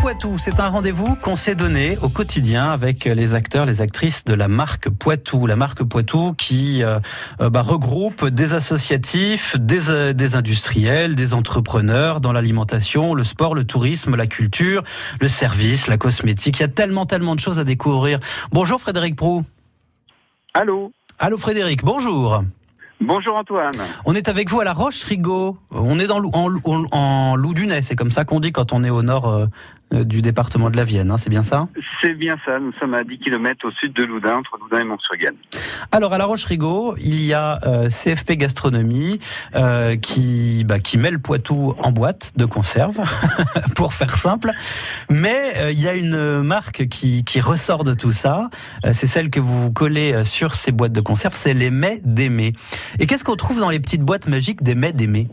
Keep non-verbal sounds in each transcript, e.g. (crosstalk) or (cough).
Poitou, c'est un rendez-vous qu'on s'est donné au quotidien avec les acteurs, les actrices de la marque Poitou. La marque Poitou qui euh, euh, bah, regroupe des associatifs, des, euh, des industriels, des entrepreneurs dans l'alimentation, le sport, le tourisme, la culture, le service, la cosmétique. Il y a tellement, tellement de choses à découvrir. Bonjour Frédéric Prou. Allô Allô Frédéric, bonjour. Bonjour Antoine. On est avec vous à la Roche-Rigaud. On est dans, en, en, en Loup-du-Nez, c'est comme ça qu'on dit quand on est au nord du département de la Vienne, hein, c'est bien ça C'est bien ça, nous sommes à 10 km au sud de Loudun, entre Loudun et Montsurgan. Alors à la Roche-Rigaud, il y a euh, CFP Gastronomie euh, qui, bah, qui met le Poitou en boîte de conserve, (laughs) pour faire simple. Mais euh, il y a une marque qui, qui ressort de tout ça, euh, c'est celle que vous collez sur ces boîtes de conserve, c'est les mets d'aimer. Et qu'est-ce qu'on trouve dans les petites boîtes magiques des mets d'aimer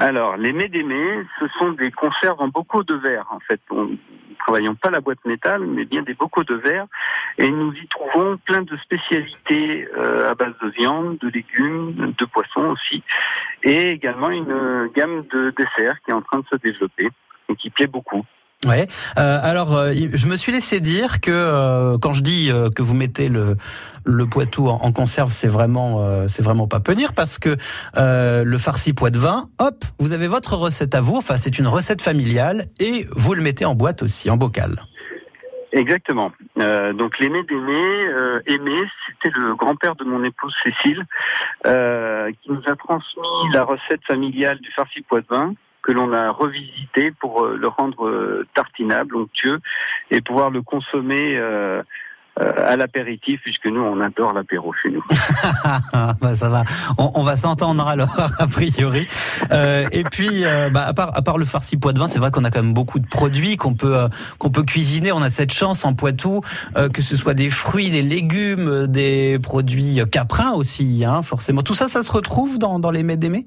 Alors, les d'aimer, ce sont des conserves en bocaux de verre, en fait. On, travaillons pas la boîte métal, mais bien des bocaux de verre. Et nous y trouvons plein de spécialités euh, à base de viande, de légumes, de poissons aussi. Et également une gamme de desserts qui est en train de se développer et qui plaît beaucoup. Ouais. Euh, alors, euh, je me suis laissé dire que euh, quand je dis que vous mettez le le Poitou en, conserve, c'est vraiment c'est vraiment pas peu dire parce que le farci poids de vin, hop, vous avez votre recette à vous. Enfin, c'est une recette familiale et vous le mettez en boîte aussi, en bocal. Exactement. Donc l'aimé d'Aimé, euh, Aimé, c'était le grand-père de mon épouse Cécile, euh, qui nous a transmis la recette familiale du farci pois de vin que l'on a revisité pour euh, le rendre euh, tartinable, onctueux, et pouvoir le consommer euh, euh, à l'apéritif, puisque nous, on adore l'apéro chez nous. (laughs) bah, ça va, on, on va s'entendre alors (laughs) a priori. Euh, et puis, euh, bah, à part à part le farci pois de vin, c'est vrai qu'on a quand même beaucoup de produits qu'on peut qu'on peut cuisiner. On a cette chance en Poitou que ce soit des fruits, des légumes, des produits caprins aussi, hein, forcément. Tout ça, ça se retrouve dans dans les mets d'aimer.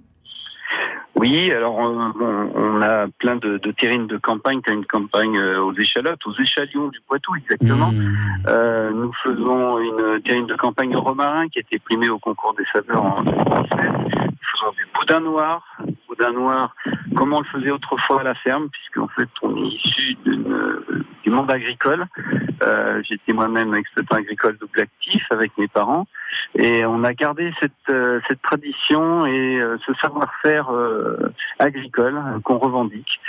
Oui, alors on, on- a plein de, de terrines de campagne, as une campagne euh, aux échalotes, aux échalions du Poitou exactement. Mmh. Euh, nous faisons une terrine de campagne au romarin qui a été primée au concours des saveurs en 2017. Nous faisons du boudin noir. Boudin noir, comme on le faisait autrefois à la ferme, puisqu'en fait on est issu d'une- du monde agricole. Euh, J'étais moi-même exploitant agricole double actif avec mes parents. Et on a gardé cette, euh, cette tradition et euh, ce savoir-faire euh, agricole qu'on revendique.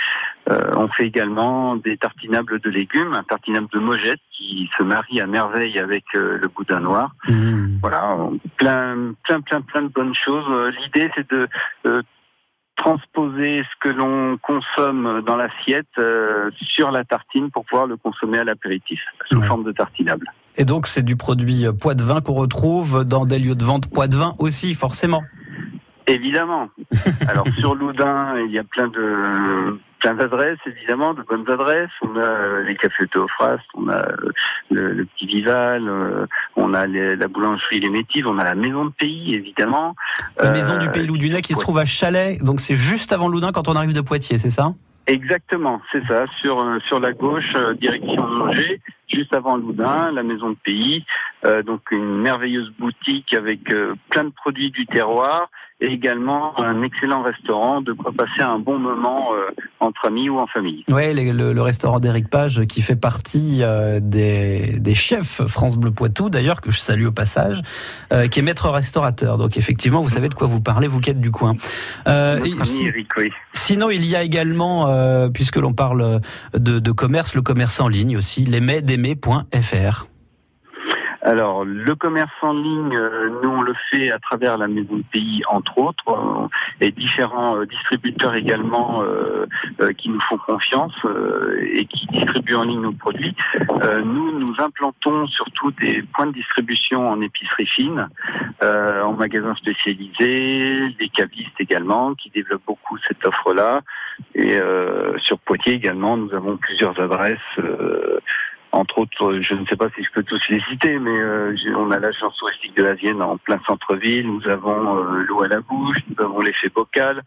Euh, on fait également des tartinables de légumes, un tartinable de mojette qui se marie à merveille avec euh, le boudin noir. Mmh. Voilà, plein, plein, plein, plein de bonnes choses. L'idée, c'est de euh, transposer ce que l'on consomme dans l'assiette euh, sur la tartine pour pouvoir le consommer à l'apéritif sous Ouais. forme de tartinable. Et donc, c'est du produit euh, pois de vin qu'on retrouve dans des lieux de vente pois de vin aussi, forcément. Évidemment. (laughs) Alors sur Loudun, il y a plein de plein d'adresses, évidemment, de bonnes adresses. On a euh, les cafés Théophraste, on a euh, le, le petit Vival, euh, on a les- la boulangerie Les Métives, on a la maison de pays, évidemment. La maison du Pays Loudunais qui se trouve à Chalais, donc c'est juste avant Loudun quand on arrive de Poitiers, c'est ça? Exactement, c'est ça. Sur sur la gauche, direction Angers, juste avant Loudun, la maison de pays. Euh, donc une merveilleuse boutique avec euh, plein de produits du terroir et également un excellent restaurant de quoi passer un bon moment euh, entre amis ou en famille. Ouais, le, le- le restaurant d'Éric Page qui fait partie des, des chefs France Bleu Poitou, d'ailleurs que je salue au passage, qui est maître restaurateur. Donc effectivement, vous savez de quoi vous parlez, vous qui êtes du coin. Et si- Eric, oui. sinon, il y a également, puisque l'on parle de, de commerce, le commerce en ligne aussi, lesmaisdaimer.fr. Alors, le commerce en ligne, euh, nous on le fait à travers la maison de pays, entre autres, euh, et différents euh, distributeurs également qui nous font confiance et qui distribuent en ligne nos produits. Nous, nous implantons surtout des points de distribution en épicerie fine, en magasins spécialisés, des cavistes également qui développent beaucoup cette offre-là. Et sur Poitiers également, nous avons plusieurs adresses. Entre autres, je ne sais pas si je peux tous les citer, mais euh, on a l'agence touristique de la Vienne en plein centre-ville, nous avons euh, l'eau à la bouche, nous avons l'effet bocal,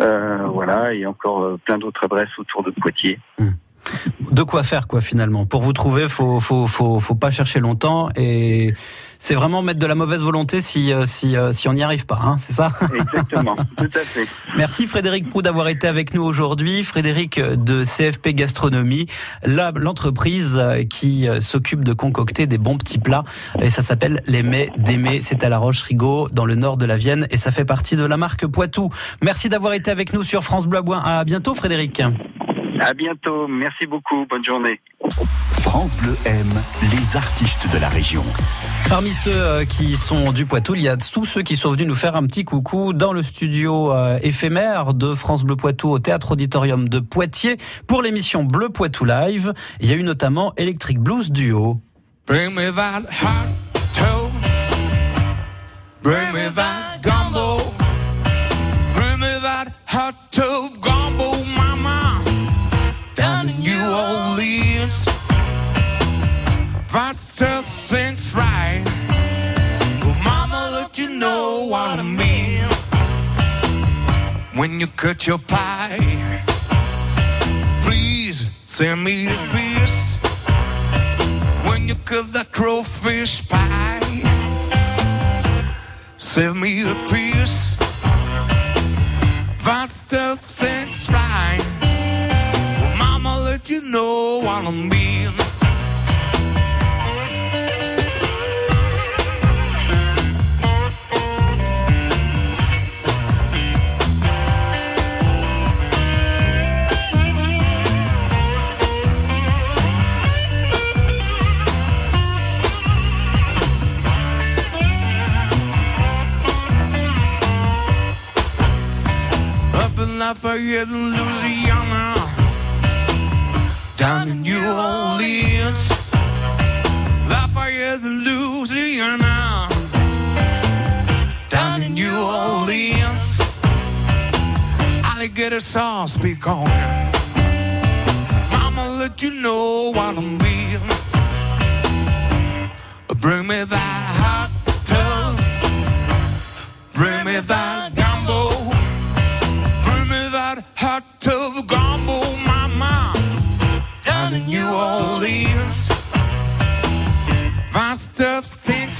euh, voilà, et encore plein d'autres adresses autour de Poitiers. De quoi faire quoi finalement. Pour vous trouver, faut faut faut faut pas chercher longtemps et c'est vraiment mettre de la mauvaise volonté si euh, si euh, si on n'y arrive pas, hein, c'est ça? Exactement, (laughs) tout à fait. Merci Frédéric Prou d'avoir été avec nous aujourd'hui. Frédéric de CFP Gastronomie, l'entreprise qui s'occupe de concocter des bons petits plats et ça s'appelle les mets d'aimer. C'est à La Roche-Rigaud dans le nord de la Vienne et ça fait partie de la marque Poitou. Merci d'avoir été avec nous sur France Bleu Bois. À bientôt Frédéric. À bientôt. Merci beaucoup. Bonne journée. France Bleu aime les artistes de la région. Parmi ceux euh, qui sont du Poitou, il y a tous ceux qui sont venus nous faire un petit coucou dans le studio euh, éphémère de France Bleu Poitou au Théâtre Auditorium de Poitiers pour l'émission Bleu Poitou Live. Il y a eu notamment Electric Blues Duo. Bring me that hot Bring me that gumbo. Bring me that hot tub That stuff thinks right. Well, mama, let you know what I mean. When you cut your pie, please send me a piece. When you cut that crowfish pie. send me a piece. That stuff that's right. Well, mama, let you know what I mean. Lafayette, Louisiana, down in New Orleans, Lafayette, Louisiana, down in New Orleans, alligator sauce be gone. Mama, let you know what I mean. Bring me that hot tub, bring me that New Orleans. My stuff stinks